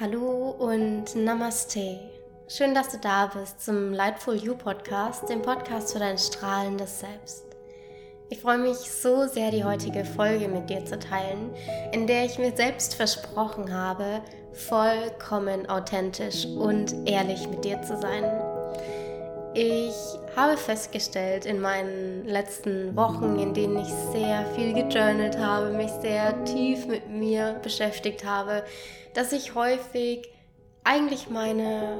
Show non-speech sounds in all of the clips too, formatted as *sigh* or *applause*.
Hallo und Namaste. Schön, dass du da bist zum Lightful You Podcast, dem Podcast für dein strahlendes Selbst. Ich freue mich so sehr, die heutige Folge mit dir zu teilen, in der ich mir selbst versprochen habe, vollkommen authentisch und ehrlich mit dir zu sein. Ich habe festgestellt in meinen letzten Wochen, in denen ich sehr viel gejournalt habe, mich sehr tief mit mir beschäftigt habe, dass ich häufig eigentlich meine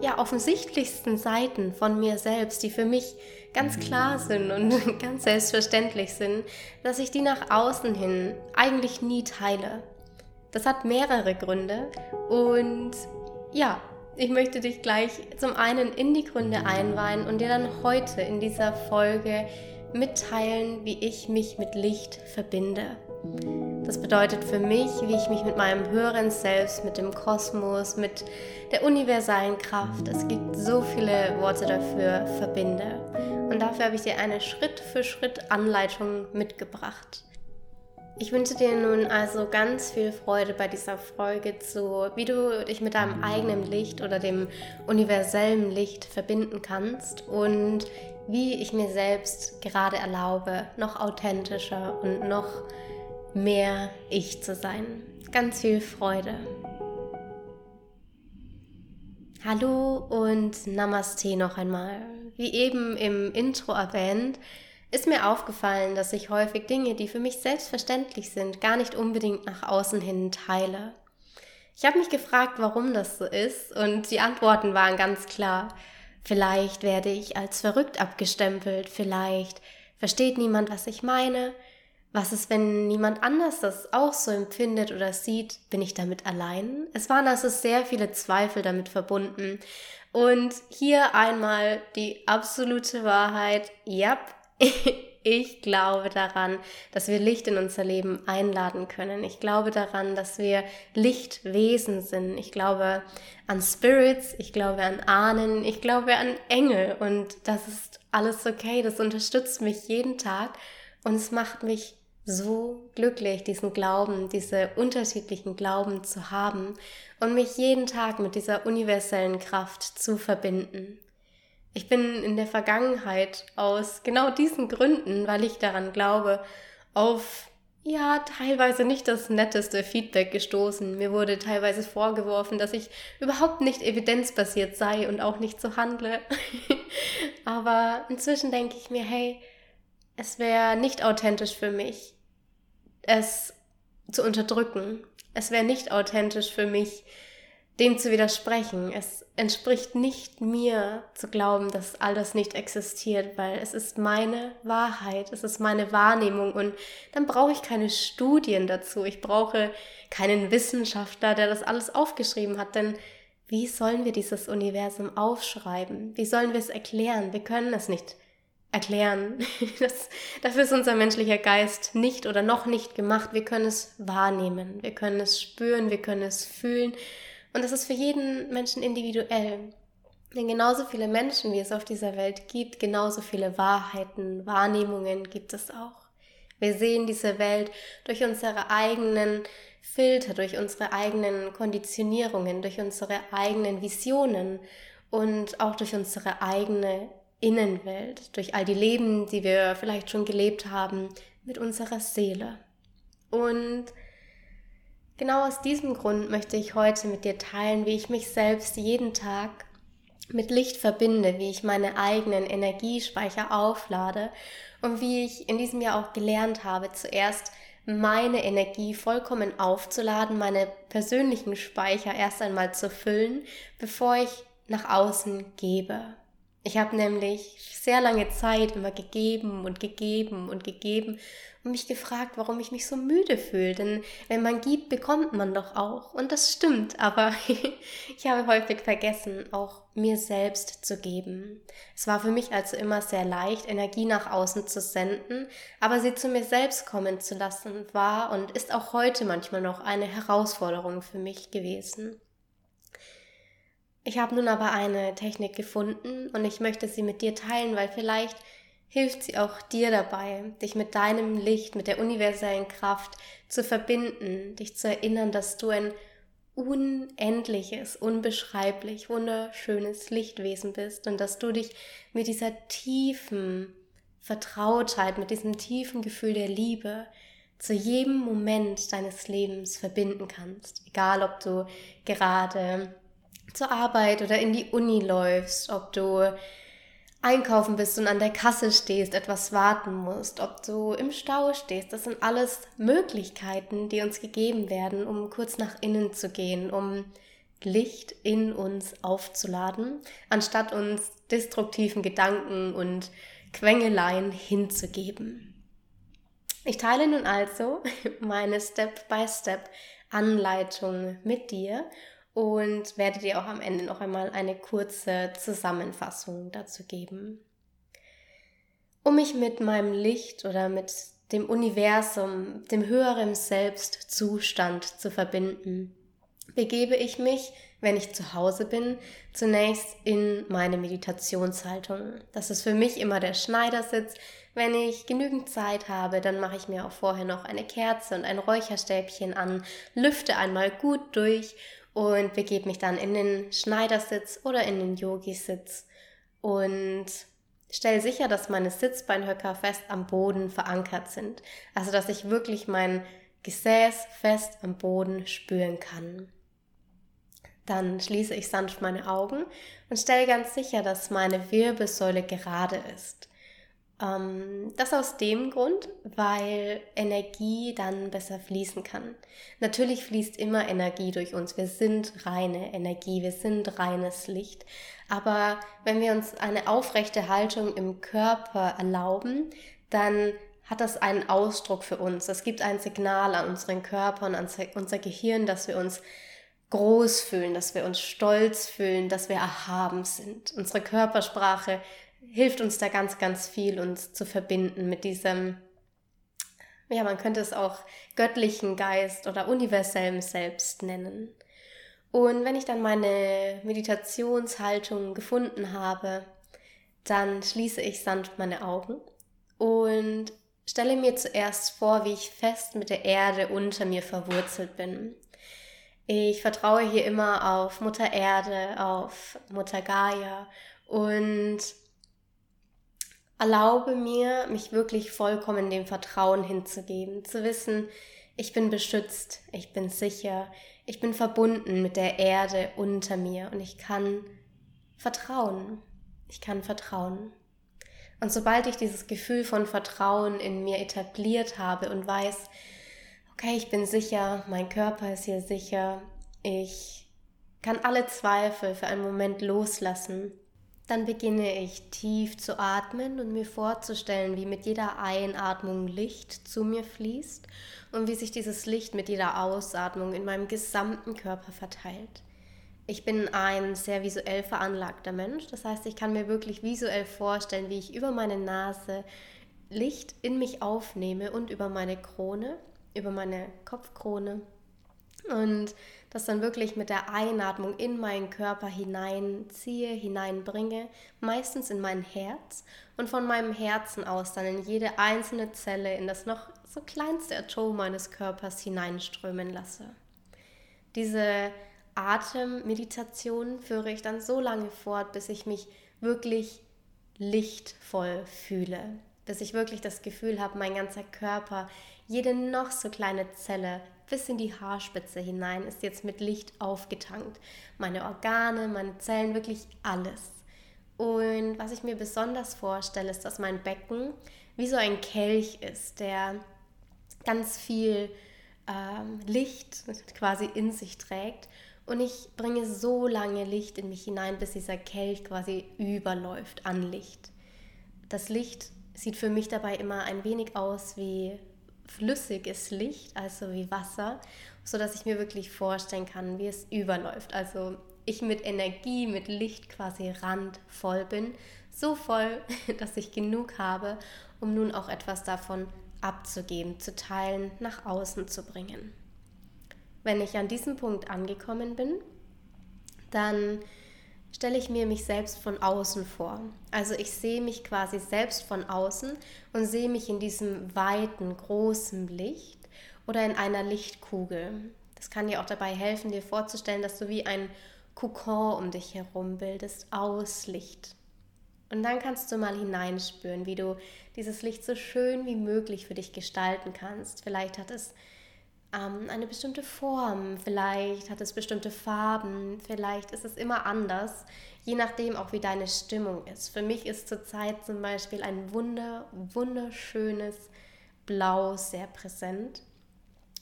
ja, offensichtlichsten Seiten von mir selbst, die für mich ganz klar sind und *laughs* ganz selbstverständlich sind, dass ich die nach außen hin eigentlich nie teile. Das hat mehrere Gründe und ja, ich möchte dich gleich zum einen in die Gründe einweihen und dir dann heute in dieser Folge mitteilen, wie ich mich mit Licht verbinde. Das bedeutet für mich, wie ich mich mit meinem höheren Selbst, mit dem Kosmos, mit der universalen Kraft, es gibt so viele Worte dafür, verbinde. Und dafür habe ich dir eine Schritt für Schritt Anleitung mitgebracht. Ich wünsche dir nun also ganz viel Freude bei dieser Folge zu, wie du dich mit deinem eigenen Licht oder dem universellen Licht verbinden kannst und wie ich mir selbst gerade erlaube, noch authentischer und noch mehr ich zu sein. Ganz viel Freude. Hallo und Namaste noch einmal. Wie eben im Intro erwähnt, ist mir aufgefallen, dass ich häufig Dinge, die für mich selbstverständlich sind, gar nicht unbedingt nach außen hin teile. Ich habe mich gefragt, warum das so ist, und die Antworten waren ganz klar. Vielleicht werde ich als verrückt abgestempelt, vielleicht versteht niemand, was ich meine. Was ist, wenn niemand anders das auch so empfindet oder sieht? Bin ich damit allein? Es waren also sehr viele Zweifel damit verbunden. Und hier einmal die absolute Wahrheit. Ja, *laughs* ich glaube daran, dass wir Licht in unser Leben einladen können. Ich glaube daran, dass wir Lichtwesen sind. Ich glaube an Spirits, ich glaube an Ahnen, ich glaube an Engel und das ist alles okay. Das unterstützt mich jeden Tag und es macht mich so glücklich, diesen Glauben, diese unterschiedlichen Glauben zu haben und mich jeden Tag mit dieser universellen Kraft zu verbinden. Ich bin in der Vergangenheit aus genau diesen Gründen, weil ich daran glaube, auf ja, teilweise nicht das netteste Feedback gestoßen. Mir wurde teilweise vorgeworfen, dass ich überhaupt nicht evidenzbasiert sei und auch nicht so handle. *laughs* Aber inzwischen denke ich mir, hey, es wäre nicht authentisch für mich, es zu unterdrücken. Es wäre nicht authentisch für mich, dem zu widersprechen. Es entspricht nicht mir zu glauben, dass alles nicht existiert, weil es ist meine Wahrheit, es ist meine Wahrnehmung und dann brauche ich keine Studien dazu. Ich brauche keinen Wissenschaftler, der das alles aufgeschrieben hat, denn wie sollen wir dieses Universum aufschreiben? Wie sollen wir es erklären? Wir können es nicht erklären. *laughs* Das, dafür ist unser menschlicher Geist nicht oder noch nicht gemacht. Wir können es wahrnehmen, wir können es spüren, wir können es fühlen und das ist für jeden Menschen individuell. Denn genauso viele Menschen, wie es auf dieser Welt gibt, genauso viele Wahrheiten, Wahrnehmungen gibt es auch. Wir sehen diese Welt durch unsere eigenen Filter, durch unsere eigenen Konditionierungen, durch unsere eigenen Visionen und auch durch unsere eigene Innenwelt, durch all die Leben, die wir vielleicht schon gelebt haben, mit unserer Seele. Und Genau aus diesem Grund möchte ich heute mit dir teilen, wie ich mich selbst jeden Tag mit Licht verbinde, wie ich meine eigenen Energiespeicher auflade und wie ich in diesem Jahr auch gelernt habe, zuerst meine Energie vollkommen aufzuladen, meine persönlichen Speicher erst einmal zu füllen, bevor ich nach außen gebe. Ich habe nämlich sehr lange Zeit immer gegeben und gegeben und gegeben und mich gefragt, warum ich mich so müde fühle. Denn wenn man gibt, bekommt man doch auch. Und das stimmt, aber *laughs* ich habe häufig vergessen, auch mir selbst zu geben. Es war für mich also immer sehr leicht, Energie nach außen zu senden, aber sie zu mir selbst kommen zu lassen, war und ist auch heute manchmal noch eine Herausforderung für mich gewesen. Ich habe nun aber eine Technik gefunden und ich möchte sie mit dir teilen, weil vielleicht hilft sie auch dir dabei, dich mit deinem Licht, mit der universellen Kraft zu verbinden, dich zu erinnern, dass du ein unendliches, unbeschreiblich, wunderschönes Lichtwesen bist und dass du dich mit dieser tiefen Vertrautheit, mit diesem tiefen Gefühl der Liebe zu jedem Moment deines Lebens verbinden kannst. Egal, ob du gerade zur Arbeit oder in die Uni läufst, ob du einkaufen bist und an der Kasse stehst, etwas warten musst, ob du im Stau stehst. Das sind alles Möglichkeiten, die uns gegeben werden, um kurz nach innen zu gehen, um Licht in uns aufzuladen, anstatt uns destruktiven Gedanken und Quengeleien hinzugeben. Ich teile nun also *laughs* meine Step-by-Step-Anleitung mit dir und werde dir auch am Ende noch einmal eine kurze Zusammenfassung dazu geben. Um mich mit meinem Licht oder mit dem Universum, dem höheren Selbstzustand zu verbinden, begebe ich mich, wenn ich zu Hause bin, zunächst in meine Meditationshaltung. Das ist für mich immer der Schneidersitz. Wenn ich genügend Zeit habe, dann mache ich mir auch vorher noch eine Kerze und ein Räucherstäbchen an, lüfte einmal gut durch und begebe mich dann in den Schneidersitz oder in den Yogi-Sitz und stelle sicher, dass meine Sitzbeinhöcker fest am Boden verankert sind. Also dass ich wirklich mein Gesäß fest am Boden spüren kann. Dann schließe ich sanft meine Augen und stelle ganz sicher, dass meine Wirbelsäule gerade ist. Ähm, das aus dem Grund, weil Energie dann besser fließen kann. Natürlich fließt immer Energie durch uns. Wir sind reine Energie, wir sind reines Licht. Aber wenn wir uns eine aufrechte Haltung im Körper erlauben, dann hat das einen Ausdruck für uns. Es gibt ein Signal an unseren Körper und an unser Gehirn, dass wir uns groß fühlen, dass wir uns stolz fühlen, dass wir erhaben sind. Unsere Körpersprache hilft uns da ganz, ganz viel, uns zu verbinden mit diesem, ja, man könnte es auch göttlichen Geist oder universellem Selbst nennen. Und wenn ich dann meine Meditationshaltung gefunden habe, dann schließe ich sanft meine Augen und stelle mir zuerst vor, wie ich fest mit der Erde unter mir verwurzelt bin. Ich vertraue hier immer auf Mutter Erde, auf Mutter Gaia und erlaube mir, mich wirklich vollkommen dem Vertrauen hinzugeben, zu wissen, ich bin beschützt, ich bin sicher, ich bin verbunden mit der Erde unter mir und ich kann vertrauen. Ich kann vertrauen. Und sobald ich dieses Gefühl von Vertrauen in mir etabliert habe und weiß, okay, ich bin sicher, mein Körper ist hier sicher, ich kann alle Zweifel für einen Moment loslassen dann beginne ich tief zu atmen und mir vorzustellen, wie mit jeder Einatmung Licht zu mir fließt und wie sich dieses Licht mit jeder Ausatmung in meinem gesamten Körper verteilt. Ich bin ein sehr visuell veranlagter Mensch, das heißt, ich kann mir wirklich visuell vorstellen, wie ich über meine Nase Licht in mich aufnehme und über meine Krone, über meine Kopfkrone und das dann wirklich mit der Einatmung in meinen Körper hineinziehe, hineinbringe, meistens in mein Herz und von meinem Herzen aus dann in jede einzelne Zelle, in das noch so kleinste Atom meines Körpers hineinströmen lasse. Diese Atemmeditation führe ich dann so lange fort, bis ich mich wirklich lichtvoll fühle, bis ich wirklich das Gefühl habe, mein ganzer Körper, jede noch so kleine Zelle bis in die Haarspitze hinein ist jetzt mit Licht aufgetankt. Meine Organe, meine Zellen, wirklich alles. Und was ich mir besonders vorstelle, ist, dass mein Becken wie so ein Kelch ist, der ganz viel ähm, Licht quasi in sich trägt. Und ich bringe so lange Licht in mich hinein, bis dieser Kelch quasi überläuft an Licht. Das Licht sieht für mich dabei immer ein wenig aus wie flüssiges Licht, also wie Wasser, so dass ich mir wirklich vorstellen kann, wie es überläuft. Also ich mit Energie, mit Licht quasi randvoll bin, so voll, *laughs* dass ich genug habe, um nun auch etwas davon abzugeben, zu teilen, nach außen zu bringen. Wenn ich an diesem Punkt angekommen bin, dann stelle ich mir mich selbst von außen vor. Also ich sehe mich quasi selbst von außen und sehe mich in diesem weiten, großen Licht oder in einer Lichtkugel. Das kann dir auch dabei helfen, dir vorzustellen, dass du wie ein Kokon um dich herum bildest aus Licht. Und dann kannst du mal hineinspüren, wie du dieses Licht so schön wie möglich für dich gestalten kannst. Vielleicht hat es ähm, eine bestimmte Form, vielleicht hat es bestimmte Farben, vielleicht ist es immer anders, je nachdem auch wie deine Stimmung ist. Für mich ist zurzeit zum Beispiel ein wunder, wunderschönes Blau sehr präsent.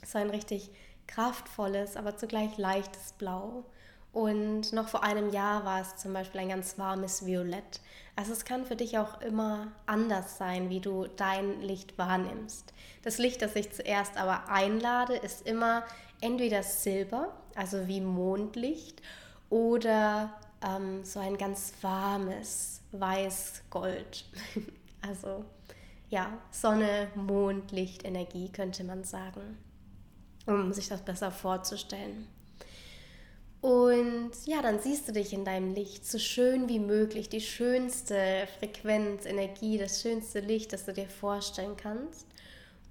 So ein richtig kraftvolles, aber zugleich leichtes Blau. Und noch vor einem Jahr war es zum Beispiel ein ganz warmes Violett. Also es kann für dich auch immer anders sein, wie du dein Licht wahrnimmst. Das Licht, das ich zuerst aber einlade, ist immer entweder Silber, also wie Mondlicht, oder ähm, so ein ganz warmes Weiß-Gold. *laughs* also ja, Sonne, Mond, Licht, Energie könnte man sagen, um sich das besser vorzustellen. Und ja, dann siehst du dich in deinem Licht so schön wie möglich, die schönste Frequenz, Energie, das schönste Licht, das du dir vorstellen kannst.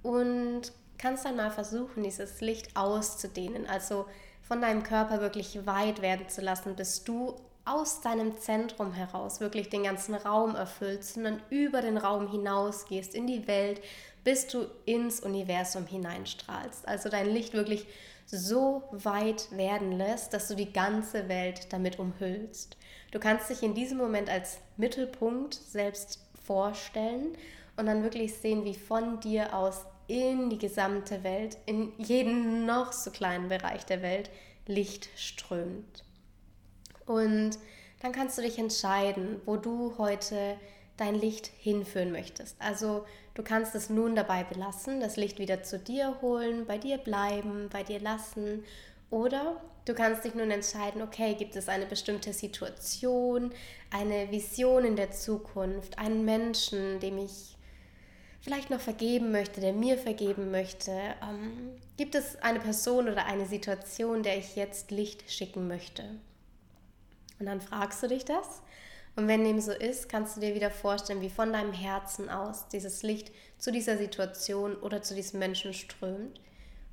Und kannst dann mal versuchen, dieses Licht auszudehnen, also von deinem Körper wirklich weit werden zu lassen, bis du aus deinem Zentrum heraus wirklich den ganzen Raum erfüllst und dann über den Raum hinausgehst in die Welt, bis du ins Universum hineinstrahlst. Also dein Licht wirklich so weit werden lässt, dass du die ganze Welt damit umhüllst. Du kannst dich in diesem Moment als Mittelpunkt selbst vorstellen und dann wirklich sehen, wie von dir aus in die gesamte Welt, in jeden noch so kleinen Bereich der Welt Licht strömt. Und dann kannst du dich entscheiden, wo du heute dein Licht hinführen möchtest. Also du kannst es nun dabei belassen, das Licht wieder zu dir holen, bei dir bleiben, bei dir lassen. Oder du kannst dich nun entscheiden, okay, gibt es eine bestimmte Situation, eine Vision in der Zukunft, einen Menschen, dem ich vielleicht noch vergeben möchte, der mir vergeben möchte. Ähm, gibt es eine Person oder eine Situation, der ich jetzt Licht schicken möchte? Und dann fragst du dich das. Und wenn dem so ist, kannst du dir wieder vorstellen, wie von deinem Herzen aus dieses Licht zu dieser Situation oder zu diesem Menschen strömt.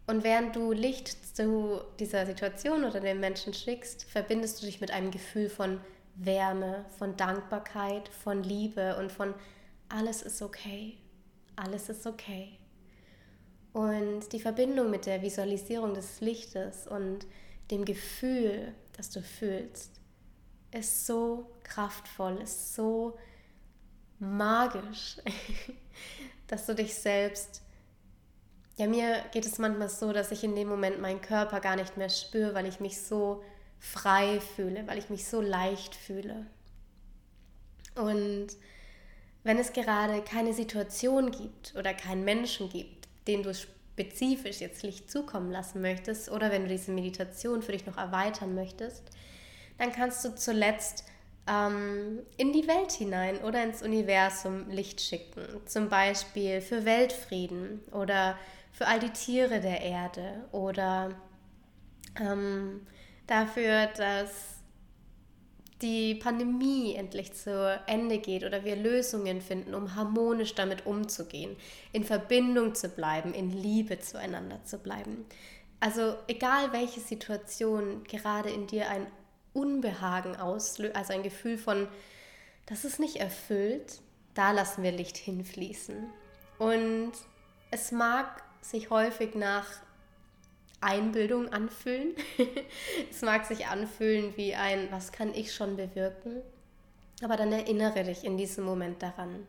Und während du Licht zu dieser Situation oder dem Menschen schickst, verbindest du dich mit einem Gefühl von Wärme, von Dankbarkeit, von Liebe und von alles ist okay. Alles ist okay. Und die Verbindung mit der Visualisierung des Lichtes und dem Gefühl, das du fühlst, ist so kraftvoll, ist so magisch, *laughs* dass du dich selbst, ja mir geht es manchmal so, dass ich in dem Moment meinen Körper gar nicht mehr spüre, weil ich mich so frei fühle, weil ich mich so leicht fühle. Und wenn es gerade keine Situation gibt oder keinen Menschen gibt, den du spezifisch jetzt Licht zukommen lassen möchtest oder wenn du diese Meditation für dich noch erweitern möchtest, dann kannst du zuletzt ähm, in die Welt hinein oder ins Universum Licht schicken. Zum Beispiel für Weltfrieden oder für all die Tiere der Erde oder ähm, dafür, dass die Pandemie endlich zu Ende geht oder wir Lösungen finden, um harmonisch damit umzugehen, in Verbindung zu bleiben, in Liebe zueinander zu bleiben. Also egal welche Situation gerade in dir ein Unbehagen auslöst, also ein Gefühl von, das ist nicht erfüllt, da lassen wir Licht hinfließen. Und es mag sich häufig nach Einbildung anfühlen. *laughs* es mag sich anfühlen wie ein, was kann ich schon bewirken? Aber dann erinnere dich in diesem Moment daran,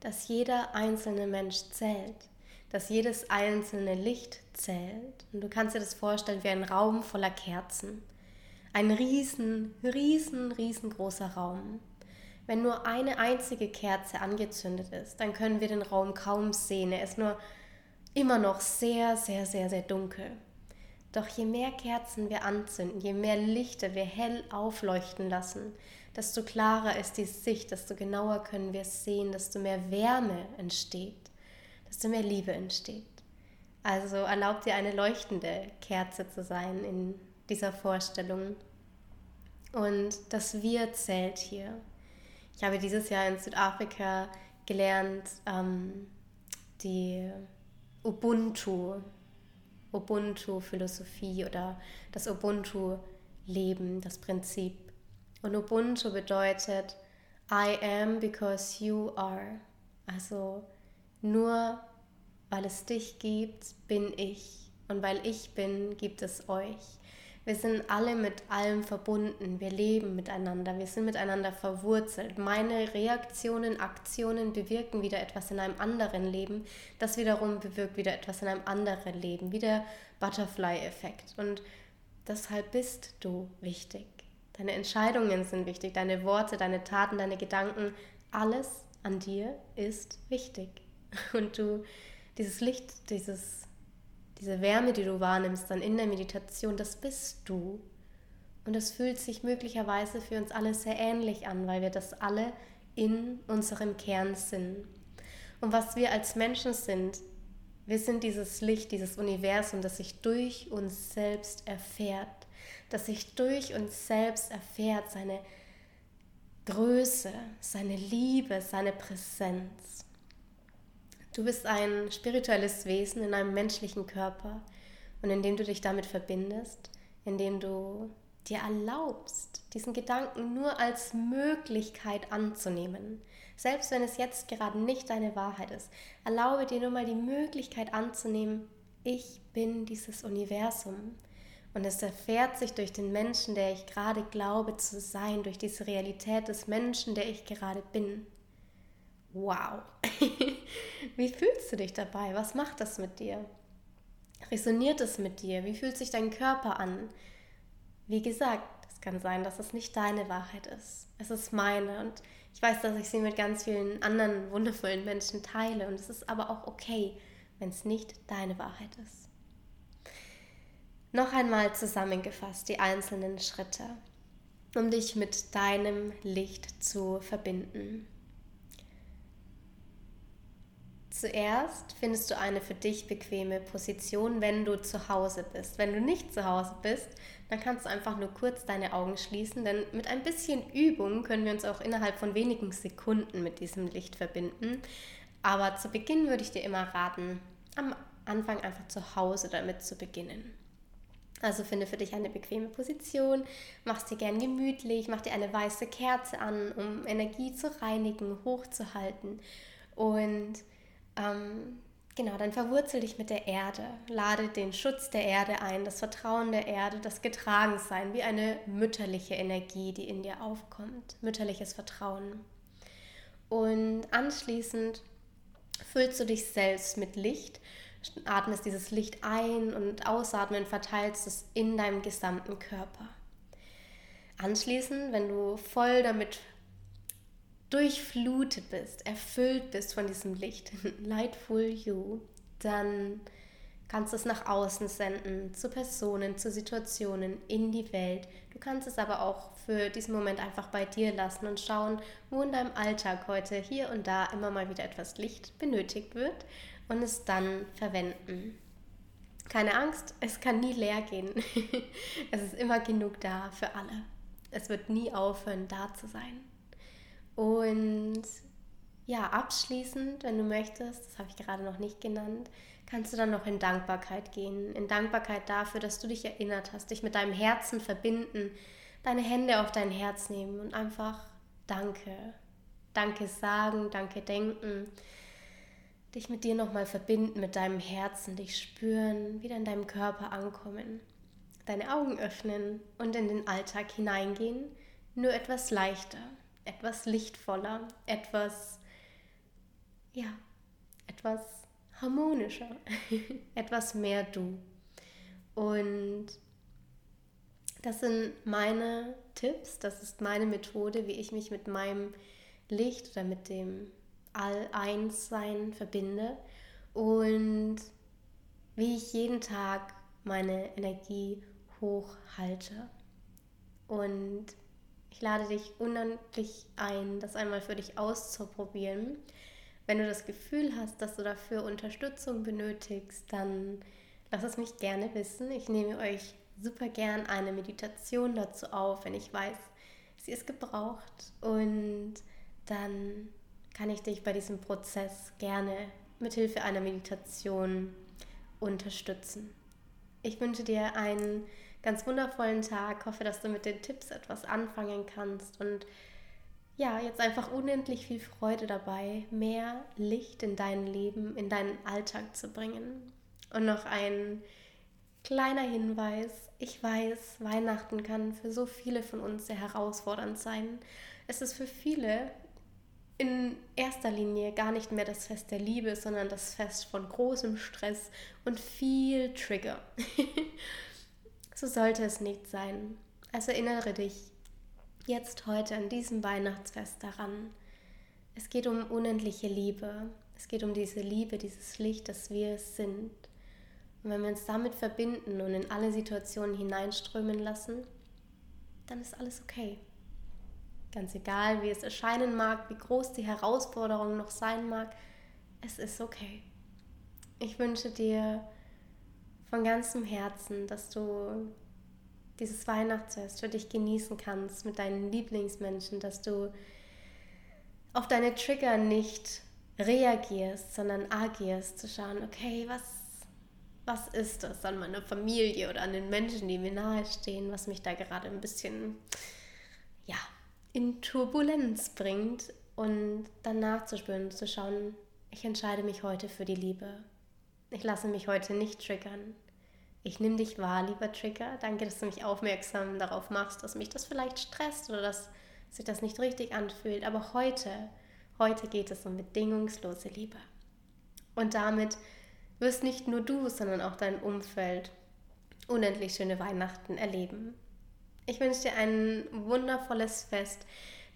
dass jeder einzelne Mensch zählt, dass jedes einzelne Licht zählt. Und du kannst dir das vorstellen wie ein Raum voller Kerzen. Ein riesen, riesen, riesengroßer Raum. Wenn nur eine einzige Kerze angezündet ist, dann können wir den Raum kaum sehen. Er ist nur immer noch sehr, sehr, sehr, sehr dunkel. Doch je mehr Kerzen wir anzünden, je mehr Lichter wir hell aufleuchten lassen, desto klarer ist die Sicht, desto genauer können wir sehen, desto mehr Wärme entsteht, desto mehr Liebe entsteht. Also erlaubt dir eine leuchtende Kerze zu sein in dieser Vorstellung. Und das Wir zählt hier. Ich habe dieses Jahr in Südafrika gelernt, ähm, die Ubuntu Ubuntu-Philosophie oder das Ubuntu-Leben, das Prinzip. Und Ubuntu bedeutet I am because you are. Also nur weil es dich gibt, bin ich. Und weil ich bin, gibt es euch. Wir sind alle mit allem verbunden. Wir leben miteinander. Wir sind miteinander verwurzelt. Meine Reaktionen, Aktionen bewirken wieder etwas in einem anderen Leben. Das wiederum bewirkt wieder etwas in einem anderen Leben. Wie der Butterfly-Effekt. Und deshalb bist du wichtig. Deine Entscheidungen sind wichtig. Deine Worte, deine Taten, deine Gedanken. Alles an dir ist wichtig. *laughs* Und du, dieses Licht, dieses diese Wärme, die du wahrnimmst dann in der Meditation, das bist du. Und das fühlt sich möglicherweise für uns alle sehr ähnlich an, weil wir das alle in unserem Kern sind. Und was wir als Menschen sind, wir sind dieses Licht, dieses Universum, das sich durch uns selbst erfährt, das sich durch uns selbst erfährt, seine Größe, seine Liebe, seine Präsenz. Du bist ein spirituelles Wesen in einem menschlichen Körper und indem du dich damit verbindest, indem du dir erlaubst, diesen Gedanken nur als Möglichkeit anzunehmen, selbst wenn es jetzt gerade nicht deine Wahrheit ist, erlaube dir nur mal die Möglichkeit anzunehmen, ich bin dieses Universum. Und es erfährt sich durch den Menschen, der ich gerade glaube zu sein, durch diese Realität des Menschen, der ich gerade bin. Wow. *laughs* Wie fühlst du dich dabei? Was macht das mit dir? Resoniert es mit dir? Wie fühlt sich dein Körper an? Wie gesagt, es kann sein, dass es nicht deine Wahrheit ist. Es ist meine und ich weiß, dass ich sie mit ganz vielen anderen wundervollen Menschen teile und es ist aber auch okay, wenn es nicht deine Wahrheit ist. Noch einmal zusammengefasst die einzelnen Schritte, um dich mit deinem Licht zu verbinden. Zuerst findest du eine für dich bequeme Position, wenn du zu Hause bist. Wenn du nicht zu Hause bist, dann kannst du einfach nur kurz deine Augen schließen, denn mit ein bisschen Übung können wir uns auch innerhalb von wenigen Sekunden mit diesem Licht verbinden. Aber zu Beginn würde ich dir immer raten, am Anfang einfach zu Hause damit zu beginnen. Also finde für dich eine bequeme Position, mach dir gern gemütlich, mach dir eine weiße Kerze an, um Energie zu reinigen, hochzuhalten und ähm, genau, dann verwurzel dich mit der Erde, lade den Schutz der Erde ein, das Vertrauen der Erde, das Getragensein, wie eine mütterliche Energie, die in dir aufkommt, mütterliches Vertrauen. Und anschließend füllst du dich selbst mit Licht, atmest dieses Licht ein und ausatmen, verteilst es in deinem gesamten Körper. Anschließend, wenn du voll damit durchflutet bist, erfüllt bist von diesem Licht, *laughs* Lightful You, dann kannst du es nach außen senden, zu Personen, zu Situationen, in die Welt. Du kannst es aber auch für diesen Moment einfach bei dir lassen und schauen, wo in deinem Alltag heute hier und da immer mal wieder etwas Licht benötigt wird und es dann verwenden. Keine Angst, es kann nie leer gehen. *laughs* es ist immer genug da für alle. Es wird nie aufhören, da zu sein. Und ja, abschließend, wenn du möchtest, das habe ich gerade noch nicht genannt, kannst du dann noch in Dankbarkeit gehen. In Dankbarkeit dafür, dass du dich erinnert hast, dich mit deinem Herzen verbinden, deine Hände auf dein Herz nehmen und einfach Danke. Danke sagen, Danke denken. Dich mit dir nochmal verbinden, mit deinem Herzen, dich spüren, wieder in deinem Körper ankommen. Deine Augen öffnen und in den Alltag hineingehen, nur etwas leichter etwas lichtvoller, etwas, ja, etwas harmonischer, *laughs* etwas mehr du. Und das sind meine Tipps, das ist meine Methode, wie ich mich mit meinem Licht oder mit dem All-Eins-Sein verbinde und wie ich jeden Tag meine Energie hochhalte. Und ich lade dich unendlich ein, das einmal für dich auszuprobieren. Wenn du das Gefühl hast, dass du dafür Unterstützung benötigst, dann lass es mich gerne wissen. Ich nehme euch super gern eine Meditation dazu auf, wenn ich weiß, sie ist gebraucht. Und dann kann ich dich bei diesem Prozess gerne mit Hilfe einer Meditation unterstützen. Ich wünsche dir einen ganz wundervollen Tag. Hoffe, dass du mit den Tipps etwas anfangen kannst und ja, jetzt einfach unendlich viel Freude dabei, mehr Licht in dein Leben, in deinen Alltag zu bringen. Und noch ein kleiner Hinweis. Ich weiß, Weihnachten kann für so viele von uns sehr herausfordernd sein. Es ist für viele in erster Linie gar nicht mehr das Fest der Liebe, sondern das Fest von großem Stress und viel Trigger. *laughs* so sollte es nicht sein. Also erinnere dich jetzt heute an diesem Weihnachtsfest daran. Es geht um unendliche Liebe. Es geht um diese Liebe, dieses Licht, das wir sind. Und wenn wir uns damit verbinden und in alle Situationen hineinströmen lassen, dann ist alles okay. Ganz egal, wie es erscheinen mag, wie groß die Herausforderung noch sein mag, es ist okay. Ich wünsche dir von ganzem Herzen, dass du dieses Weihnachtsfest für dich genießen kannst mit deinen Lieblingsmenschen, dass du auf deine Trigger nicht reagierst, sondern agierst, zu schauen, okay, was, was ist das an meiner Familie oder an den Menschen, die mir nahestehen, was mich da gerade ein bisschen, ja, in Turbulenz bringt und dann nachzuspüren, zu schauen, ich entscheide mich heute für die Liebe. Ich lasse mich heute nicht triggern. Ich nehme dich wahr, lieber Trigger. Danke, dass du mich aufmerksam darauf machst, dass mich das vielleicht stresst oder dass sich das nicht richtig anfühlt. Aber heute, heute geht es um bedingungslose Liebe. Und damit wirst nicht nur du, sondern auch dein Umfeld unendlich schöne Weihnachten erleben. Ich wünsche dir ein wundervolles Fest,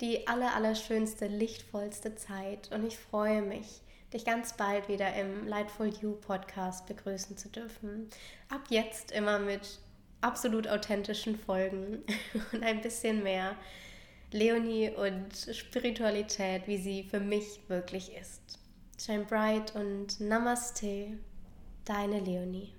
die aller, allerschönste, lichtvollste Zeit und ich freue mich, dich ganz bald wieder im Lightful You Podcast begrüßen zu dürfen. Ab jetzt immer mit absolut authentischen Folgen *laughs* und ein bisschen mehr Leonie und Spiritualität, wie sie für mich wirklich ist. Shine bright und Namaste, deine Leonie.